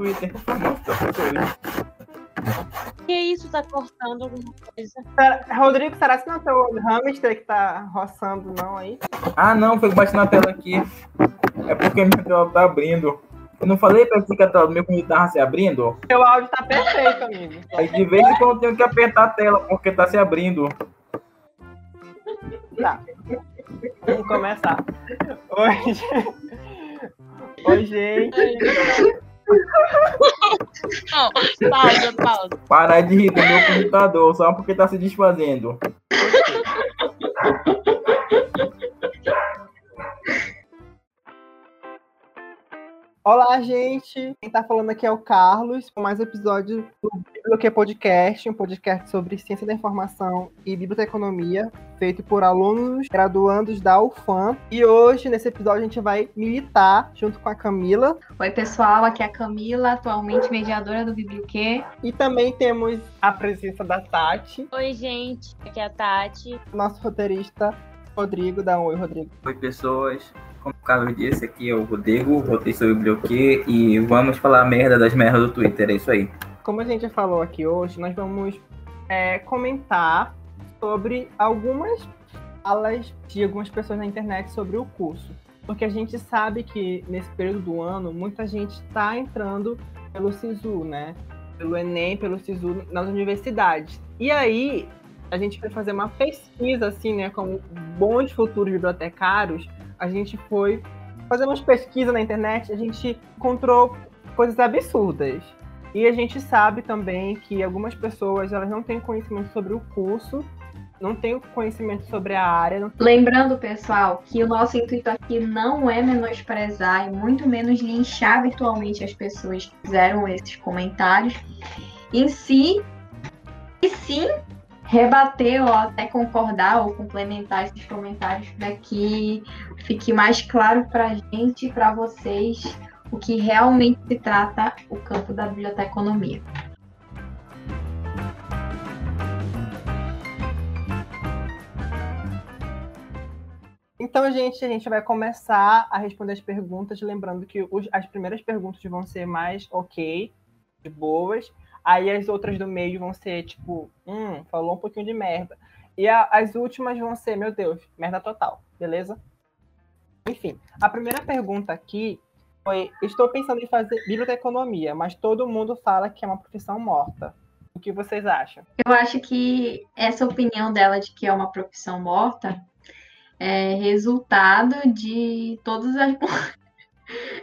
Twitter. Que isso tá cortando alguma coisa? Rodrigo, será que não é o teu hamster que tá roçando, não, aí? Ah, não, foi bati na tela aqui. É porque minha tela tá abrindo. Eu não falei pra você que a tela do meu computador tava se abrindo? Teu áudio tá perfeito, amigo. Aí de vez em quando eu tenho que apertar a tela porque tá se abrindo. Tá. Vamos começar. Oi, gente. Oi, gente. Pausa, pausa. Parar de rir do meu computador só porque tá se desfazendo. Olá, gente. Quem tá falando aqui é o Carlos, com mais um episódio do Biblioquê Podcast, um podcast sobre ciência da informação e biblioteconomia, feito por alunos graduandos da UFAM. E hoje, nesse episódio, a gente vai militar junto com a Camila. Oi, pessoal, aqui é a Camila, atualmente mediadora do Biblioquê. E também temos a presença da Tati, Oi, gente. Aqui é a Tati. nosso roteirista Rodrigo. Dá um oi, Rodrigo. Oi, pessoas. Como o Carlos disse, aqui é o Rodrigo, roteirista do Biblioquê, e vamos falar merda das merdas do Twitter, é isso aí. Como a gente falou aqui hoje, nós vamos é, comentar sobre algumas falas de algumas pessoas na internet sobre o curso. Porque a gente sabe que nesse período do ano, muita gente está entrando pelo SISU, né? Pelo Enem, pelo SISU nas universidades. E aí, a gente foi fazer uma pesquisa, assim, né? Como bons futuros bibliotecários, a gente foi fazer umas pesquisas na internet, a gente encontrou coisas absurdas. E a gente sabe também que algumas pessoas elas não têm conhecimento sobre o curso, não têm conhecimento sobre a área. Lembrando, pessoal, que o nosso intuito aqui não é menosprezar e muito menos linchar virtualmente as pessoas que fizeram esses comentários. Em si, e sim rebater ou até concordar ou complementar esses comentários para que fique mais claro para a gente e para vocês o que realmente se trata o campo da biblioteconomia. Então, gente, a gente vai começar a responder as perguntas, lembrando que os- as primeiras perguntas vão ser mais ok, de boas. Aí as outras do meio vão ser tipo, hum, falou um pouquinho de merda. E a- as últimas vão ser, meu Deus, merda total, beleza? Enfim, a primeira pergunta aqui foi: estou pensando em fazer biblioteconomia, mas todo mundo fala que é uma profissão morta. O que vocês acham? Eu acho que essa opinião dela de que é uma profissão morta é resultado de todas as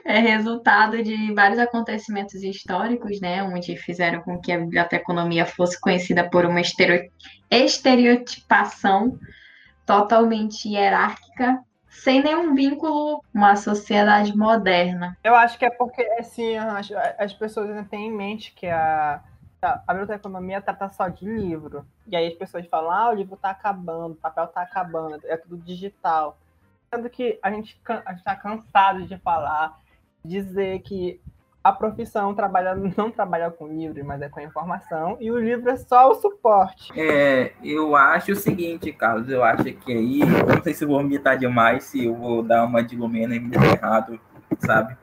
é resultado de vários acontecimentos históricos, né, onde fizeram com que a biblioteconomia fosse conhecida por uma estereo- estereotipação totalmente hierárquica, sem nenhum vínculo com uma sociedade moderna. Eu acho que é porque, assim, as, as pessoas ainda têm em mente que a, a, a biblioteconomia trata só de livro. E aí as pessoas falam, ah, o livro tá acabando, o papel tá acabando, é tudo digital. Sendo que a gente, can- a gente tá cansado de falar, dizer que a profissão trabalha, não trabalha com livro, mas é com informação, e o livro é só o suporte. É, eu acho o seguinte, Carlos, eu acho que aí, não sei se vou imitar demais, se eu vou dar uma de Lumena e me der errado, sabe?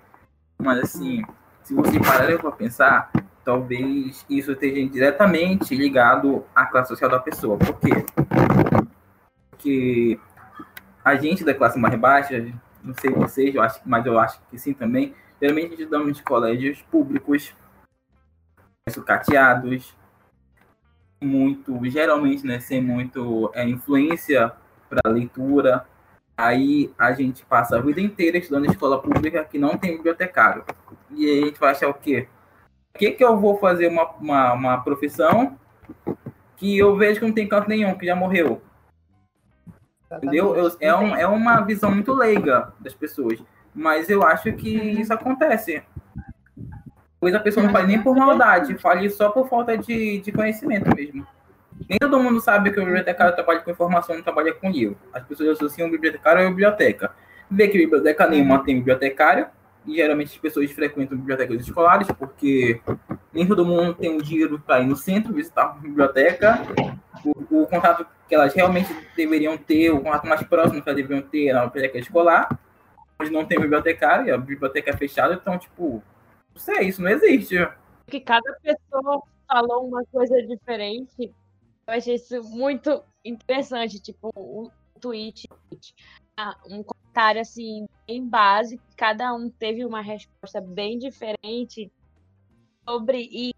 Mas assim, se você parar para pensar, talvez isso esteja diretamente ligado à classe social da pessoa. Por quê? Porque a gente da classe mais baixa, não sei vocês, eu acho, mas eu acho que sim também, geralmente estudamos em colégios públicos, sucateados, muito, geralmente, né, sem muito é, influência para leitura. Aí a gente passa a vida inteira estudando em escola pública que não tem bibliotecário. E aí a gente vai achar o quê? O que, que eu vou fazer uma, uma, uma profissão que eu vejo que não tem canto nenhum, que já morreu? Entendeu? Eu- é, um, é uma visão muito leiga das pessoas. Mas eu acho que isso acontece. Pois a pessoa não faz nem por maldade, faz só por falta de, de conhecimento mesmo. Nem todo mundo sabe que o bibliotecário trabalha com informação, não trabalha com livro. As pessoas associam o bibliotecário à biblioteca. Vê que biblioteca nenhuma tem bibliotecário, e geralmente as pessoas frequentam bibliotecas escolares, porque nem todo mundo tem o dinheiro para ir no centro visitar uma biblioteca. O, o contato que elas realmente deveriam ter, o contato mais próximo que elas deveriam ter é na biblioteca escolar, onde não tem bibliotecário, e a biblioteca é fechada, então, tipo, Não sei, isso não existe. Que cada pessoa falou uma coisa diferente. Eu achei isso muito interessante. Tipo, um tweet, ah, um comentário assim, bem básico. Cada um teve uma resposta bem diferente sobre. E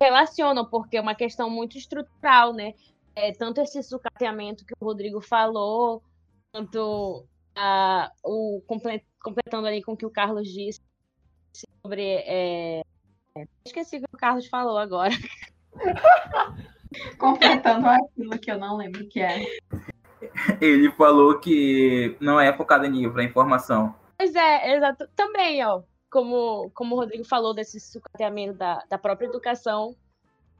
relacionam, porque é uma questão muito estrutural, né? É, tanto esse sucateamento que o Rodrigo falou, quanto uh, o completando ali com o que o Carlos disse sobre. É... Esqueci o que o Carlos falou agora. completando aquilo que eu não lembro que é. Ele falou que não é focado em livro, é informação. Pois é, exato. Também, ó, como, como o Rodrigo falou, desse sucateamento da, da própria educação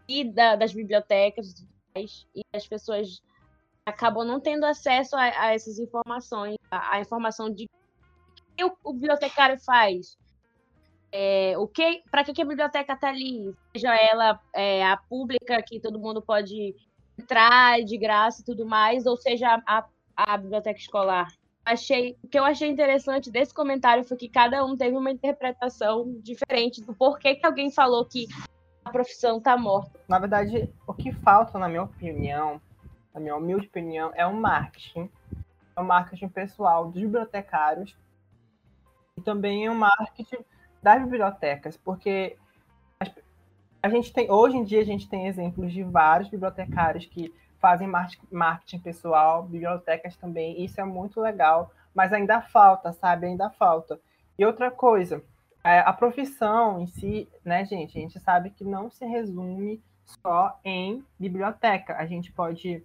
e da, das bibliotecas e as pessoas acabam não tendo acesso a, a essas informações, a, a, informação de que o, o bibliotecário faz, é, o que, para que, que, a biblioteca está ali, seja ela é, a pública que todo mundo pode entrar de graça e tudo mais, ou seja a, a biblioteca escolar. Achei, o que eu achei interessante desse comentário foi que cada um teve uma interpretação diferente do porquê que alguém falou que profissão está morta. Na verdade, o que falta, na minha opinião, na minha humilde opinião, é um marketing. É um marketing pessoal dos bibliotecários e também é um marketing das bibliotecas, porque a gente tem, hoje em dia a gente tem exemplos de vários bibliotecários que fazem marketing pessoal, bibliotecas também, isso é muito legal, mas ainda falta, sabe? Ainda falta. E outra coisa, a profissão em si, né, gente, a gente sabe que não se resume só em biblioteca. A gente pode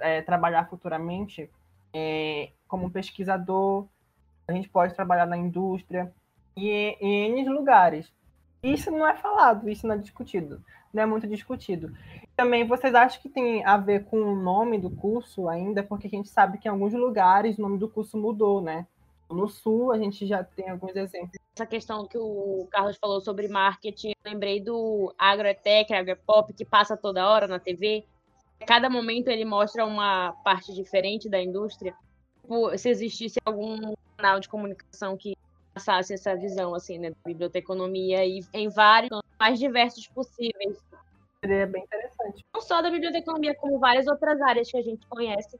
é, trabalhar futuramente é, como pesquisador, a gente pode trabalhar na indústria e em N lugares. Isso não é falado, isso não é discutido, não é muito discutido. Também vocês acham que tem a ver com o nome do curso ainda, porque a gente sabe que em alguns lugares o nome do curso mudou, né? No Sul, a gente já tem alguns exemplos. Essa questão que o Carlos falou sobre marketing, lembrei do Agroetec, Agropop, que passa toda hora na TV. Cada momento ele mostra uma parte diferente da indústria. Se existisse algum canal de comunicação que passasse essa visão, assim, né, da biblioteconomia e em vários, mais diversos possíveis. Seria bem interessante. Não só da biblioteconomia, como várias outras áreas que a gente conhece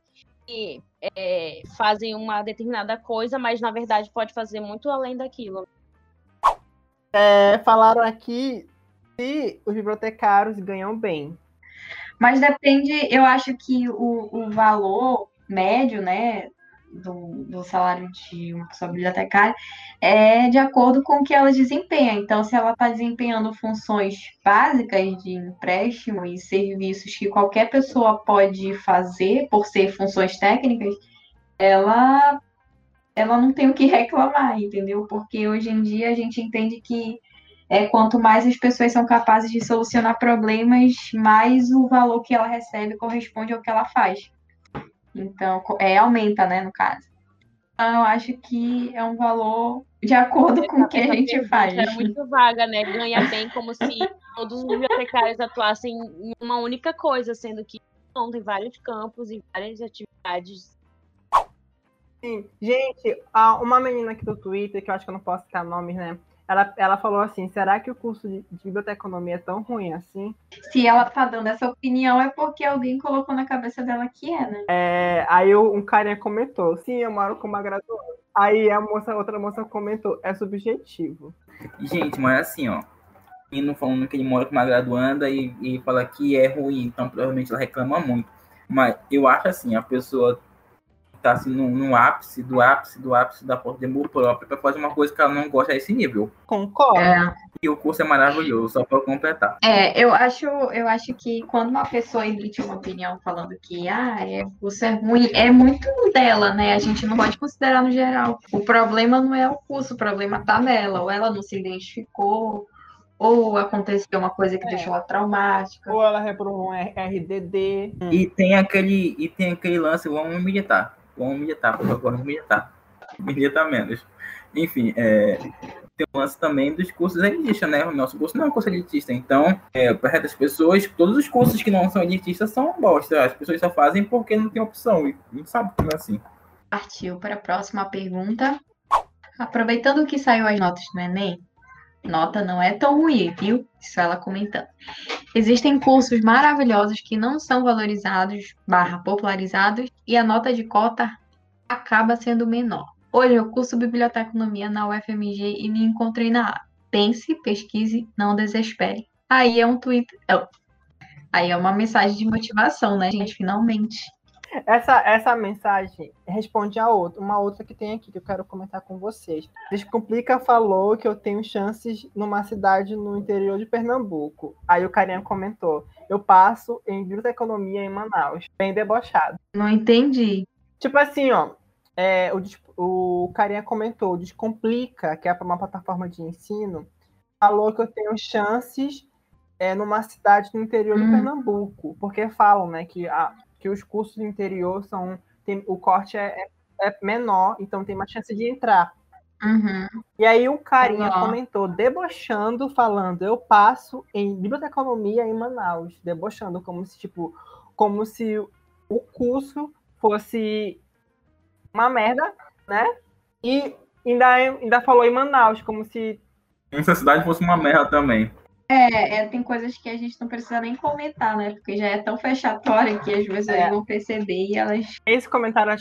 é, fazem uma determinada coisa, mas na verdade pode fazer muito além daquilo. É, falaram aqui se os bibliotecários ganham bem. Mas depende, eu acho que o, o valor médio, né, do, do, salário de uma pessoa bibliotecária é de acordo com o que ela desempenha. Então, se ela está desempenhando funções básicas de empréstimo e serviços que qualquer pessoa pode fazer por ser funções técnicas, ela, ela não tem o que reclamar, entendeu? Porque hoje em dia a gente entende que é, quanto mais as pessoas são capazes de solucionar problemas, mais o valor que ela recebe corresponde ao que ela faz. Então, é, aumenta, né, no caso. Então, eu acho que é um valor de acordo com o que a gente faz. É muito vaga, né? Ganha bem como se todos os bibliotecários atuassem em uma única coisa, sendo que não, tem vários campos e várias atividades. Sim, gente, uma menina aqui do Twitter, que eu acho que eu não posso citar nomes, né? Ela, ela falou assim: será que o curso de, de biblioteconomia é tão ruim assim? Se ela tá dando essa opinião, é porque alguém colocou na cabeça dela que é, né? É, aí um carinha comentou: sim, eu moro com uma graduada. Aí a moça, outra moça comentou: é subjetivo. Gente, mas assim, ó. Indo falando que ele mora com uma graduanda e, e fala que é ruim, então provavelmente ela reclama muito. Mas eu acho assim, a pessoa tá assim, no, no, ápice do ápice do ápice da porta de amor próprio para fazer uma coisa que ela não gosta a esse nível. Concordo. É. E o curso é maravilhoso, só para completar. É, eu acho, eu acho que quando uma pessoa emite uma opinião falando que ah, é, o curso é ruim, é muito dela, né? A gente não pode considerar no geral. O problema não é o curso, o problema tá nela, ou ela não se identificou, ou aconteceu uma coisa que é. deixou ela traumática. Ou ela reprovou um RDD. E tem aquele, e tem aquele lance, vamos militar Vamos militar, por favor, vamos militar. Militar menos. Enfim, é, tem um lance também dos cursos elitistas, né? O nosso curso não é um curso elitista, então, é, para as pessoas, todos os cursos que não são elitistas são bosta. As pessoas só fazem porque não tem opção, e não sabe como é assim. Partiu para a próxima pergunta. Aproveitando que saiu as notas do Enem, nota não é tão ruim, viu? Isso ela comentando. Existem cursos maravilhosos que não são valorizados, barra popularizados, e a nota de cota acaba sendo menor. Hoje eu curso biblioteconomia na UFMG e me encontrei na A. Pense, pesquise, não desespere. Aí é um tweet. Oh. Aí é uma mensagem de motivação, né, gente? Finalmente. Essa, essa mensagem responde a outra, uma outra que tem aqui que eu quero comentar com vocês. Descomplica falou que eu tenho chances numa cidade no interior de Pernambuco. Aí o carinha comentou: eu passo em biblioteconomia em Manaus. Bem debochado. Não entendi. Tipo assim, ó. É, o, o carinha comentou: Descomplica, que é uma plataforma de ensino, falou que eu tenho chances é, numa cidade no interior hum. de Pernambuco. Porque falam, né, que a que os cursos do interior são. Tem, o corte é, é, é, menor, então tem mais chance de entrar. Uhum. E aí um carinha uhum. comentou, debochando, falando, eu passo em biblioteconomia em Manaus, debochando, como se, tipo, como se o curso fosse uma merda, né? E ainda, ainda falou em Manaus, como se. Essa cidade fosse uma merda também. É, é, tem coisas que a gente não precisa nem comentar, né? Porque já é tão fechatória que as pessoas é. vão perceber e elas. Esse comentário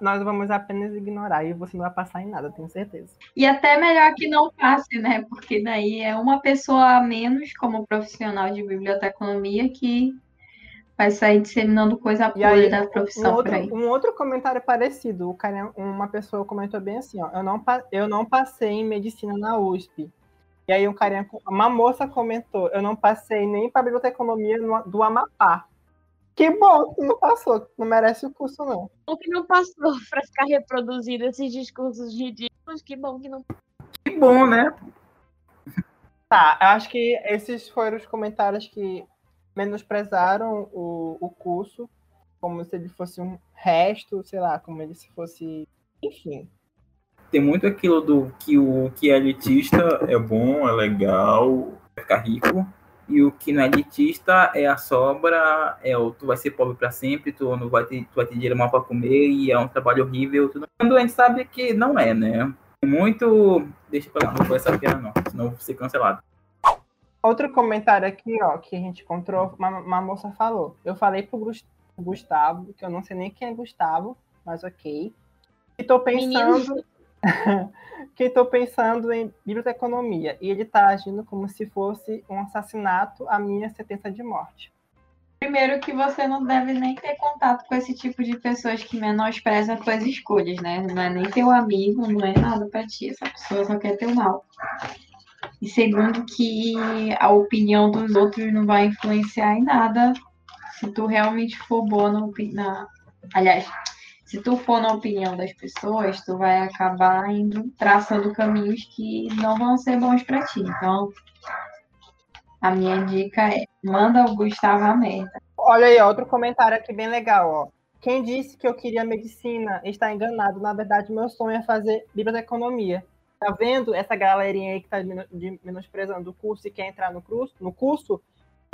nós vamos apenas ignorar e você não vai passar em nada, tenho certeza. E até melhor que não passe, né? Porque daí é uma pessoa a menos como profissional de biblioteconomia que vai sair disseminando coisa podre da profissão um outro, um outro comentário parecido, o cara, uma pessoa comentou bem assim, ó, eu não, eu não passei em medicina na USP. E aí um carinha, uma moça comentou, eu não passei nem para a biblioteconomia do Amapá. Que bom que não passou, não merece o curso, não. Bom que não passou para ficar reproduzindo esses discursos ridículos, que bom que não. Que bom, né? Tá, eu acho que esses foram os comentários que menosprezaram o, o curso, como se ele fosse um resto, sei lá, como ele se fosse. Enfim tem muito aquilo do que o que é elitista é bom, é legal, vai ficar rico, e o que não é elitista é a sobra, é o tu vai ser pobre para sempre, tu não vai ter, tu vai ter dinheiro mal para comer e é um trabalho horrível. Tudo. Quando a gente sabe que não é, né? Muito. Deixa eu falar, não foi essa piada, não, senão eu vou ser cancelado. Outro comentário aqui, ó, que a gente encontrou, uma, uma moça falou. Eu falei pro Gustavo, que eu não sei nem quem é Gustavo, mas ok. E tô pensando. Menino que estou pensando em biblioteconomia e ele está agindo como se fosse um assassinato a minha sentença de morte. Primeiro que você não deve nem ter contato com esse tipo de pessoas que menosprezam suas escolhas, né? Não é nem teu amigo, não é nada para ti, essa pessoa só quer teu mal. E segundo que a opinião dos outros não vai influenciar em nada se tu realmente for boa na, na aliás, se tu for na opinião das pessoas, tu vai acabar indo traçando caminhos que não vão ser bons para ti. Então, a minha dica é: manda o Gustavo a merda. Olha aí, outro comentário aqui bem legal, ó. Quem disse que eu queria medicina está enganado. Na verdade, meu sonho é fazer biblioteconomia. Tá vendo essa galerinha aí que tá menosprezando o curso e quer entrar no curso? No curso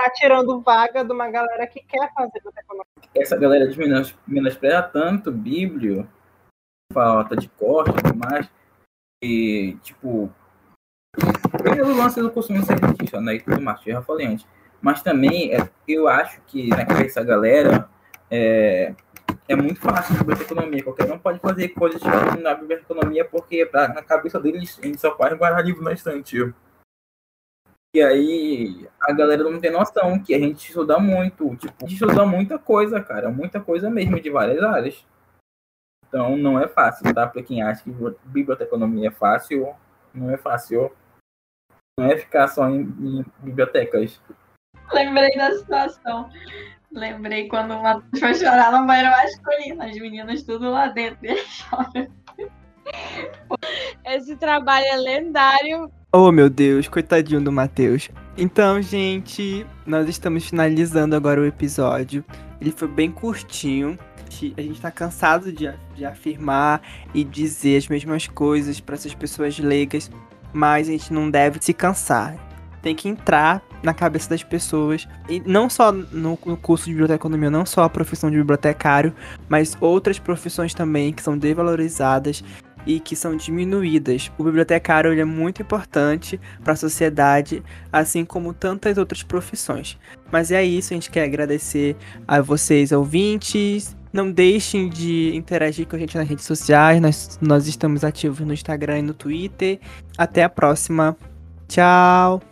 tá tirando vaga de uma galera que quer fazer biblioteconomia. Essa galera de menos, menospreza tanto Bíblio, falta de corte e tudo mais, e, tipo, pelo lance do consumo cientista, né, e tudo mais, eu já falei antes. Mas também, é, eu acho que na cabeça da galera, é, é muito fácil a biblioteconomia. Qualquer um pode fazer coisas na biblioteconomia, porque na cabeça deles, gente só faz guardar livro na estante. E aí a galera não tem noção que a gente estuda muito, tipo, a gente estuda muita coisa, cara, muita coisa mesmo de várias áreas. Então não é fácil, tá? Para quem acha que biblioteconomia é fácil, não é fácil. Não é ficar só em, em bibliotecas. Lembrei da situação. Lembrei quando o Matheus foi chorar no banheiro masculino, as meninas tudo lá dentro e chora. Esse trabalho é lendário Oh, meu Deus, coitadinho do Matheus. Então, gente, nós estamos finalizando agora o episódio. Ele foi bem curtinho. A gente tá cansado de, de afirmar e dizer as mesmas coisas para essas pessoas leigas, mas a gente não deve se cansar. Tem que entrar na cabeça das pessoas. E não só no, no curso de biblioteconomia, não só a profissão de bibliotecário, mas outras profissões também que são desvalorizadas e que são diminuídas. O bibliotecário é muito importante para a sociedade, assim como tantas outras profissões. Mas é isso, a gente quer agradecer a vocês, ouvintes. Não deixem de interagir com a gente nas redes sociais. Nós, nós estamos ativos no Instagram e no Twitter. Até a próxima. Tchau!